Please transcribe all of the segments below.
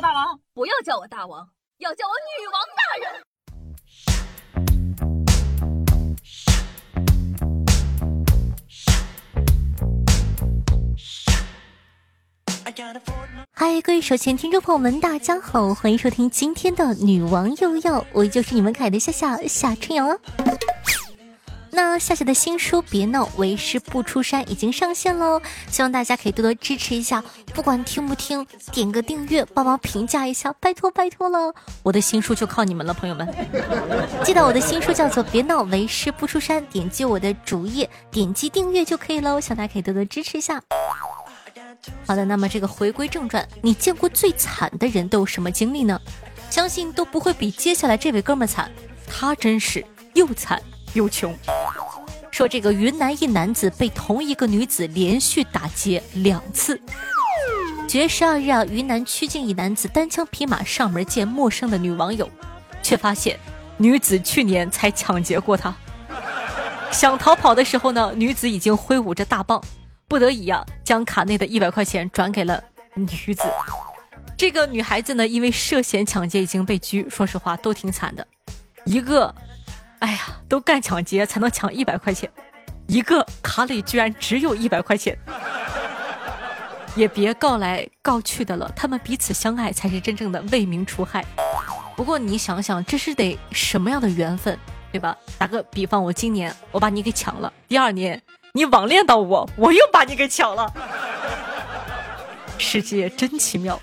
大王，不要叫我大王，要叫我女王大人。嗨，各位手前听众朋友们，大家好，欢迎收听今天的女王又要，我就是你们可爱的夏夏夏春瑶。那夏夏的新书《别闹，为师不出山》已经上线喽，希望大家可以多多支持一下，不管听不听，点个订阅，帮忙评价一下，拜托拜托了。我的新书就靠你们了，朋友们。记得我的新书叫做《别闹，为师不出山》，点击我的主页，点击订阅就可以了。希望大家可以多多支持一下。好的，那么这个回归正传，你见过最惨的人都有什么经历呢？相信都不会比接下来这位哥们惨，他真是又惨。又穷，说这个云南一男子被同一个女子连续打劫两次。九月十二日啊，云南曲靖一男子单枪匹马上门见陌生的女网友，却发现女子去年才抢劫过他。想逃跑的时候呢，女子已经挥舞着大棒，不得已呀，将卡内的一百块钱转给了女子。这个女孩子呢，因为涉嫌抢劫已经被拘，说实话都挺惨的，一个。哎呀，都干抢劫才能抢一百块钱，一个卡里居然只有一百块钱，也别告来告去的了。他们彼此相爱才是真正的为民除害。不过你想想，这是得什么样的缘分，对吧？打个比方，我今年我把你给抢了，第二年你网恋到我，我又把你给抢了，世界真奇妙。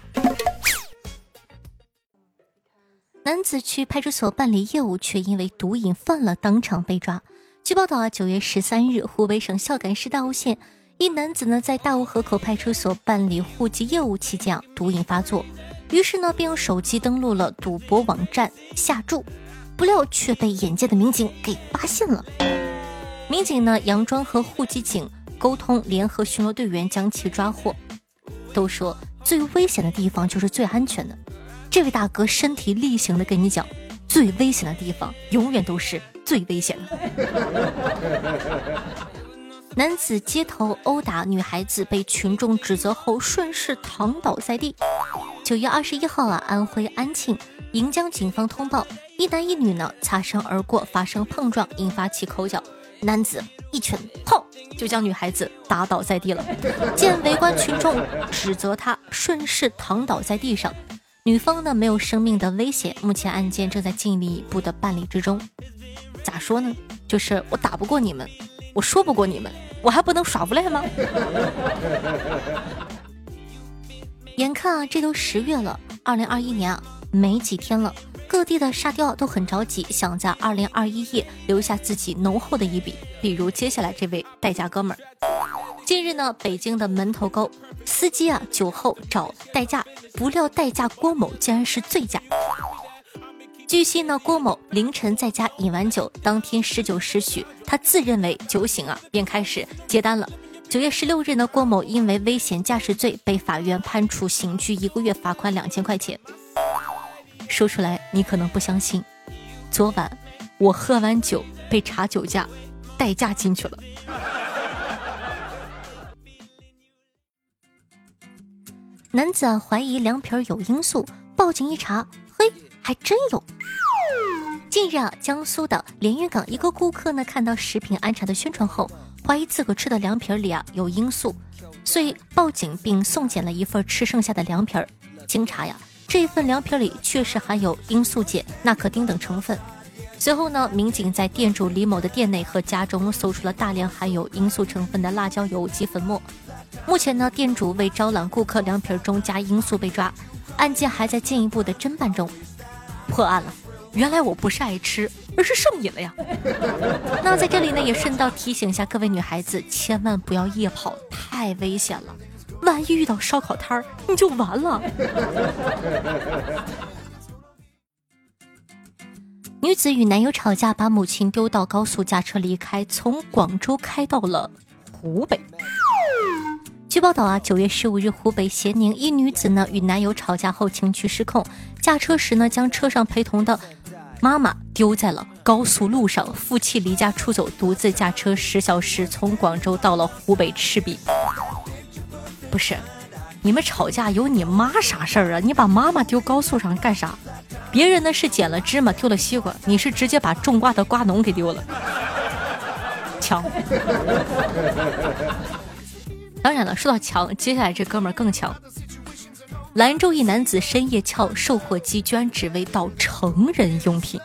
男子去派出所办理业务，却因为毒瘾犯了，当场被抓。据报道啊，九月十三日，湖北省孝感市大悟县一男子呢，在大悟河口派出所办理户籍业务期间啊，毒瘾发作，于是呢，便用手机登录了赌博网站下注，不料却被眼尖的民警给发现了。民警呢，佯装和户籍警沟通，联合巡逻队员将其抓获。都说最危险的地方就是最安全的。这位大哥身体力行的跟你讲，最危险的地方永远都是最危险的。男子街头殴打女孩子，被群众指责后顺势躺倒在地。九月二十一号啊，安徽安庆盈江警方通报，一男一女呢擦身而过，发生碰撞，引发起口角，男子一拳砰就将女孩子打倒在地了。见围观群众指责他顺势躺倒在地上。女方呢没有生命的危险，目前案件正在进一步的办理之中。咋说呢？就是我打不过你们，我说不过你们，我还不能耍无赖吗？眼看啊，这都十月了，二零二一年啊没几天了，各地的沙雕都很着急，想在二零二一夜留下自己浓厚的一笔。比如接下来这位代驾哥们儿，近日呢，北京的门头沟。司机啊，酒后找代驾，不料代驾郭某竟然是醉驾。据悉呢，郭某凌晨在家饮完酒，当天十九时许，他自认为酒醒啊，便开始接单了。九月十六日呢，郭某因为危险驾驶罪被法院判处刑拘一个月，罚款两千块钱。说出来你可能不相信，昨晚我喝完酒被查酒驾，代驾进去了。男子怀疑凉皮儿有罂粟，报警一查，嘿，还真有。近日啊，江苏的连云港一个顾客呢，看到食品安全的宣传后，怀疑自个吃的凉皮儿里啊有罂粟，所以报警并送检了一份吃剩下的凉皮儿。经查呀，这份凉皮儿里确实含有罂粟碱、纳可丁等成分。随后呢，民警在店主李某的店内和家中搜出了大量含有罂粟成分的辣椒油及粉末。目前呢，店主为招揽顾客，凉皮中加罂粟被抓，案件还在进一步的侦办中。破案了，原来我不是爱吃，而是上瘾了呀。那在这里呢，也顺道提醒一下各位女孩子，千万不要夜跑，太危险了，万一遇到烧烤摊儿，你就完了。女子与男友吵架，把母亲丢到高速，驾车离开，从广州开到了湖北。据报道啊，九月十五日，湖北咸宁一女子呢与男友吵架后情绪失控，驾车时呢将车上陪同的妈妈丢在了高速路上，夫妻离家出走，独自驾车十小时从广州到了湖北赤壁。不是，你们吵架有你妈啥事儿啊？你把妈妈丢高速上干啥？别人呢是捡了芝麻丢了西瓜，你是直接把种瓜的瓜农给丢了。强。当然了，说到强，接下来这哥们儿更强。兰州一男子深夜撬售货机，居然只为盗成人用品。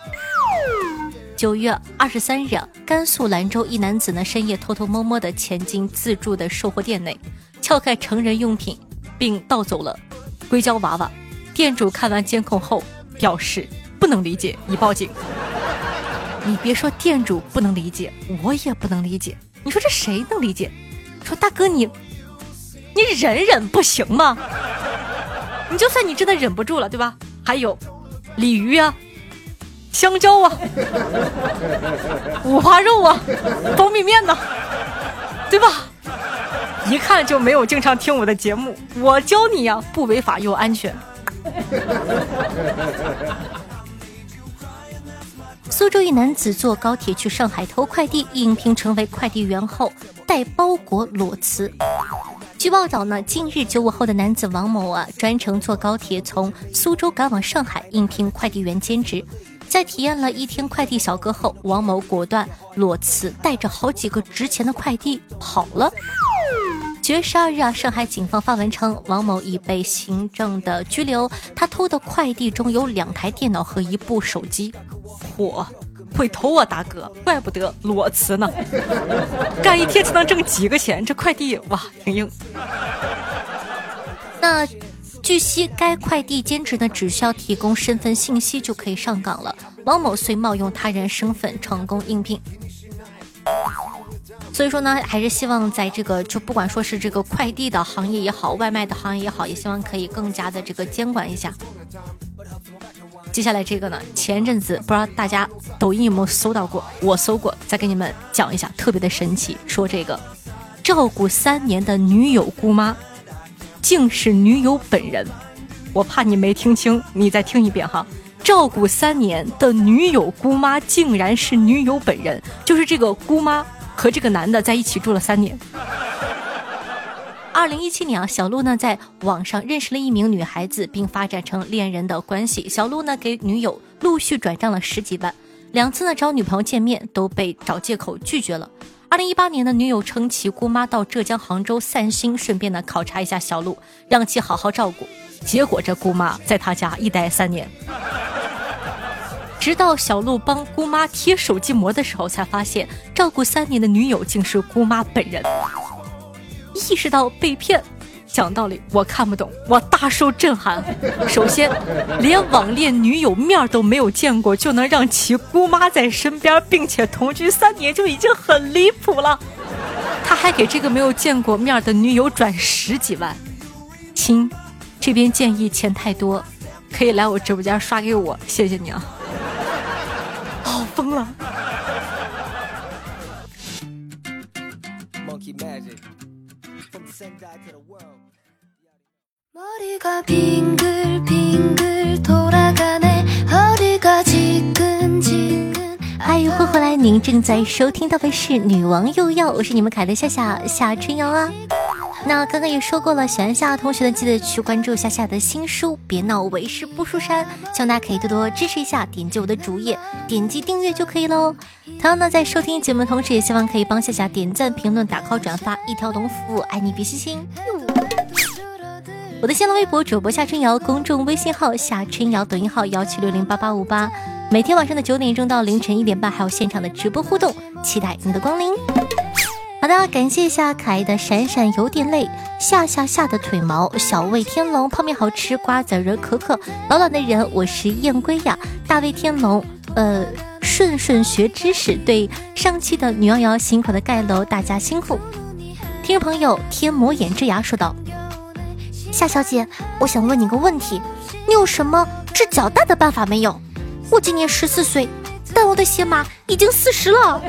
九月二十三日，甘肃兰州一男子呢深夜偷偷摸摸的潜进自助的售货店内，撬开成人用品。并盗走了硅胶娃娃，店主看完监控后表示不能理解，已报警。你别说店主不能理解，我也不能理解。你说这谁能理解？说大哥你，你忍忍不行吗？你就算你真的忍不住了，对吧？还有鲤鱼啊，香蕉啊，五花肉啊，方便面呢，对吧？一看就没有经常听我的节目，我教你呀，不违法又安全。苏州一男子坐高铁去上海投快递，应聘成为快递员后带包裹裸辞。据报道呢，近日九五后的男子王某啊，专程坐高铁从苏州赶往上海应聘快递员兼职，在体验了一天快递小哥后，王某果断裸辞，带着好几个值钱的快递跑了。九月十二日啊，上海警方发文称，王某已被行政的拘留。他偷的快递中有两台电脑和一部手机。嚯，会偷啊，大哥，怪不得裸辞呢。干一天才能挣几个钱？这快递哇，挺硬。那据悉，该快递兼职呢，只需要提供身份信息就可以上岗了。王某遂冒用他人身份成功应聘。所以说呢，还是希望在这个就不管说是这个快递的行业也好，外卖的行业也好，也希望可以更加的这个监管一下。接下来这个呢，前阵子不知道大家抖音有没有搜到过，我搜过，再给你们讲一下，特别的神奇。说这个照顾三年的女友姑妈，竟是女友本人。我怕你没听清，你再听一遍哈。照顾三年的女友姑妈，竟然是女友本人，就是这个姑妈。和这个男的在一起住了三年。二零一七年啊，小鹿呢在网上认识了一名女孩子，并发展成恋人的关系。小鹿呢给女友陆续转账了十几万，两次呢找女朋友见面都被找借口拒绝了。二零一八年的女友称其姑妈到浙江杭州散心，顺便呢考察一下小鹿，让其好好照顾。结果这姑妈在他家一待三年。直到小鹿帮姑妈贴手机膜的时候，才发现照顾三年的女友竟是姑妈本人。意识到被骗，讲道理我看不懂，我大受震撼。首先，连网恋女友面都没有见过，就能让其姑妈在身边，并且同居三年，就已经很离谱了。他还给这个没有见过面的女友转十几万。亲，这边建议钱太多，可以来我直播间刷给我，谢谢你啊。疯了！欢迎回来，您正在收听到的是《女王又要》，我是你们凯的夏夏夏春瑶啊。那刚刚也说过了，喜欢夏夏同学的记得去关注夏夏的新书，别闹为师不出山，希望大家可以多多支持一下，点击我的主页，点击订阅就可以喽。同样呢，在收听节目的同时，也希望可以帮夏夏点赞、评论、打 call、转发，一条龙服务，爱你比心心。我的新浪微博主播夏春瑶，公众微信号夏春瑶，抖音号幺七六零八八五八，每天晚上的九点钟到凌晨一点半，还有现场的直播互动，期待你的光临。好的，感谢一下可爱的闪闪有点累，下下下的腿毛，小魏天龙泡面好吃，瓜子仁可可，老老的人我是燕归呀，大魏天龙，呃，顺顺学知识，对上期的女妖妖辛苦的盖楼，大家辛苦。听众朋友天魔眼之牙说道：夏小姐，我想问你个问题，你有什么治脚大的办法没有？我今年十四岁，但我的鞋码已经四十了。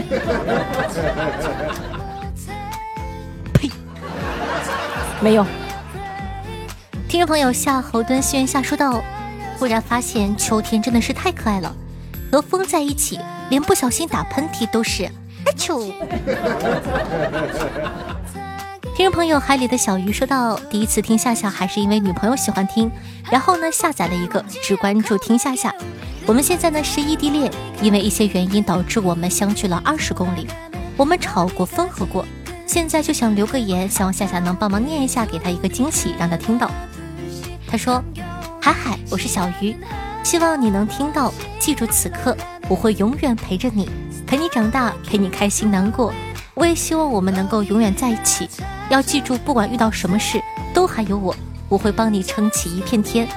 没有，听众朋友夏侯惇心愿下说道：“忽然发现秋天真的是太可爱了，和风在一起，连不小心打喷嚏都是阿秋。”听听众朋友海里的小鱼说到，第一次听夏夏还是因为女朋友喜欢听，然后呢下载了一个，只关注听夏夏。我们现在呢是异地恋，因为一些原因导致我们相距了二十公里，我们吵过分合过，现在就想留个言，希望夏夏能帮忙念一下，给他一个惊喜，让他听到。他说：“海海，我是小鱼，希望你能听到，记住此刻，我会永远陪着你，陪你长大，陪你开心难过。我也希望我们能够永远在一起。”要记住，不管遇到什么事，都还有我，我会帮你撑起一片天。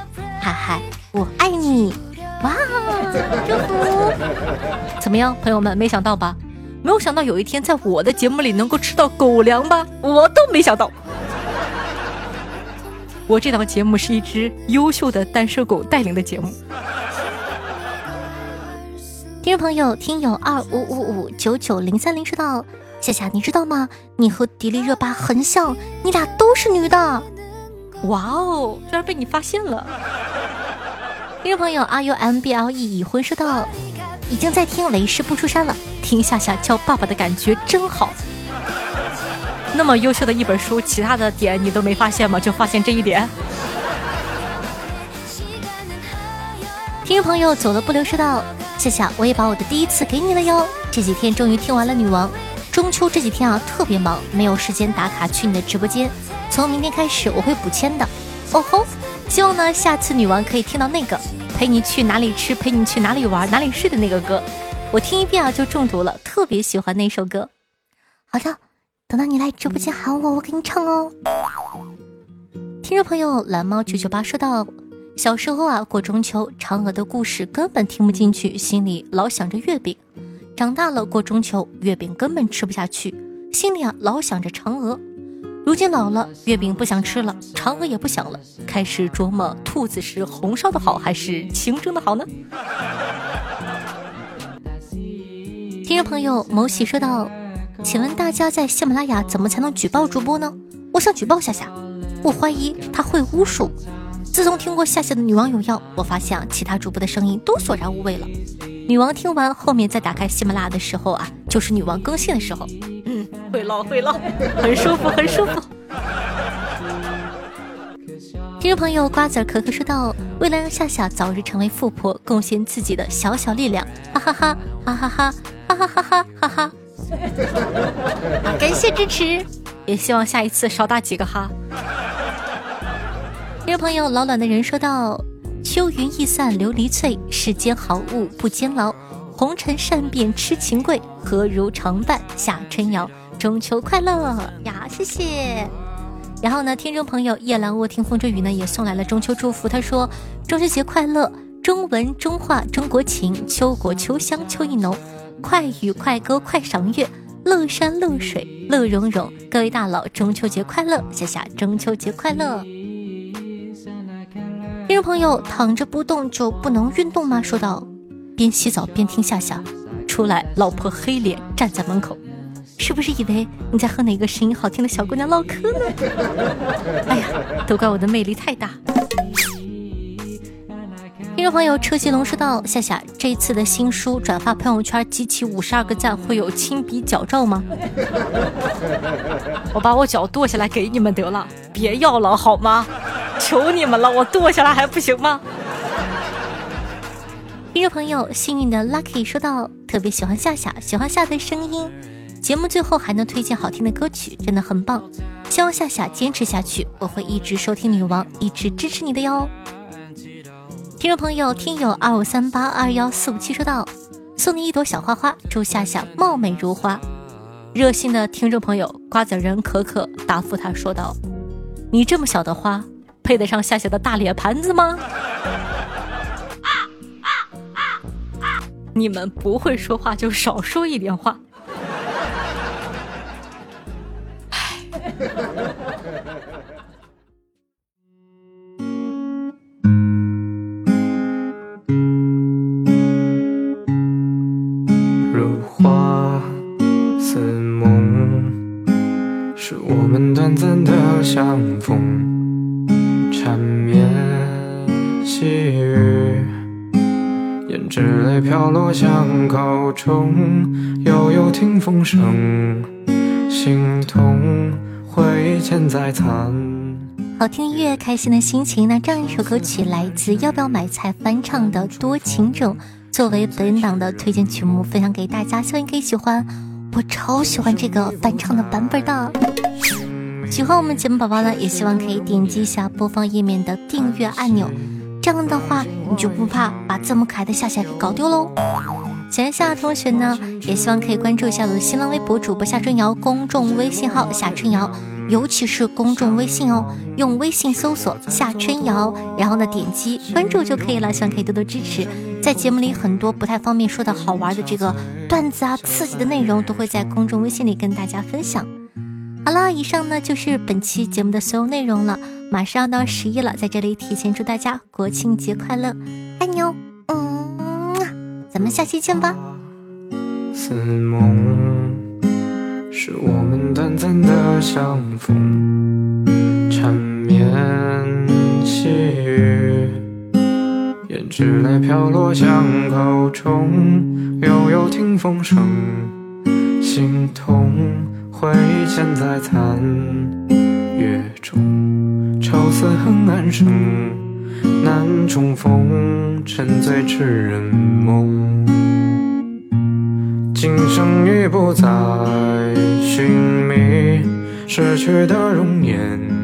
海海，我爱你！哇，祝福！怎么样，朋友们？没想到吧？没有想到有一天在我的节目里能够吃到狗粮吧？我都没想到。我这档节目是一只优秀的单身狗带领的节目。听众朋友，听友二五五五九九零三零说道。夏夏，你知道吗？你和迪丽热巴很像，你俩都是女的。哇哦，居然被你发现了！听众朋友，R U M B L E 已婚说道，已经在听《雷师不出山》了，听夏夏叫爸爸的感觉真好。那么优秀的一本书，其他的点你都没发现吗？就发现这一点。听众朋友，走了不留说道，夏夏，我也把我的第一次给你了哟。这几天终于听完了《女王》。中秋这几天啊，特别忙，没有时间打卡去你的直播间。从明天开始，我会补签的。哦吼，希望呢，下次女王可以听到那个陪你去哪里吃、陪你去哪里玩、哪里睡的那个歌。我听一遍啊，就中毒了，特别喜欢那首歌。好的，等到你来直播间喊我，我给你唱哦。听众朋友蓝猫九九八说到，小时候啊，过中秋，嫦娥的故事根本听不进去，心里老想着月饼。长大了过中秋，月饼根本吃不下去，心里啊老想着嫦娥。如今老了，月饼不想吃了，嫦娥也不想了，开始琢磨兔子是红烧的好还是清蒸的好呢？听众朋友某喜说道：“请问大家在喜马拉雅怎么才能举报主播呢？我想举报夏夏，我怀疑他会巫术。自从听过夏夏的女王有药，我发现啊其他主播的声音都索然无味了。”女王听完后面再打开喜马拉雅的时候啊，就是女王更新的时候。嗯，会唠会唠，很舒服很舒服。听众朋友瓜子可可说道：“为了让夏夏早日成为富婆，贡献自己的小小力量，哈哈哈哈哈哈哈哈哈哈哈哈哈。感谢支持，也希望下一次少打几个哈。听众朋友老卵的人说道。秋云易散琉璃脆，世间好物不坚牢。红尘善变痴情贵，何如常伴夏春瑶？中秋快乐呀！谢谢。然后呢，听众朋友夜阑卧听风吹雨呢也送来了中秋祝福。他说：中秋节快乐，中文中话中国情，秋果秋香秋意浓，快雨快歌快赏月，乐山乐水乐融融。各位大佬，中秋节快乐！夏夏，中秋节快乐！听众朋友，躺着不动就不能运动吗？说道，边洗澡边听夏夏，出来老婆黑脸站在门口，是不是以为你在和哪个声音好听的小姑娘唠嗑呢？哎呀，都怪我的魅力太大。听众朋友车继龙说道，夏夏这次的新书转发朋友圈集齐五十二个赞，会有亲笔脚照吗？我把我脚剁下来给你们得了，别要了好吗？求你们了，我剁下来还不行吗？听众朋友，幸运的 Lucky 说道，特别喜欢夏夏，喜欢夏的声音，节目最后还能推荐好听的歌曲，真的很棒。希望夏夏坚持下去，我会一直收听女王，一直支持你的哟。听众朋友，听友二五三八二幺四五七说道，送你一朵小花花，祝夏夏貌美如花。热心的听众朋友瓜子仁可可答复他说道：“你这么小的花。”配得上夏夏的大脸盘子吗？你们不会说话就少说一点话。如风声，心痛回挥剑在残。好听音乐，开心的心情。那这样一首歌曲来自要不要买菜翻唱的《多情种》，作为本档的推荐曲目分享给大家，希望你可以喜欢。我超喜欢这个翻唱的版本的。喜欢我们节目宝宝呢，也希望可以点击一下播放页面的订阅按钮，这样的话你就不怕把这么可爱的夏夏给搞丢喽。喜欢夏同学呢，也希望可以关注一下我的新浪微博主播夏春瑶，公众微信号夏春瑶，尤其是公众微信哦，用微信搜索夏春瑶，然后呢点击关注就可以了。希望可以多多支持，在节目里很多不太方便说的好玩的这个段子啊，刺激的内容都会在公众微信里跟大家分享。好了，以上呢就是本期节目的所有内容了。马上要到十一了，在这里提前祝大家国庆节快乐，爱你哦。咱们下期见吧。似梦是我们短暂的相逢，缠绵细雨，胭脂泪飘落巷口中，悠悠听风声，心痛挥剑在残月中，愁似恨暗生。难重逢，沉醉痴人梦。今生已不再寻觅，失去的容颜。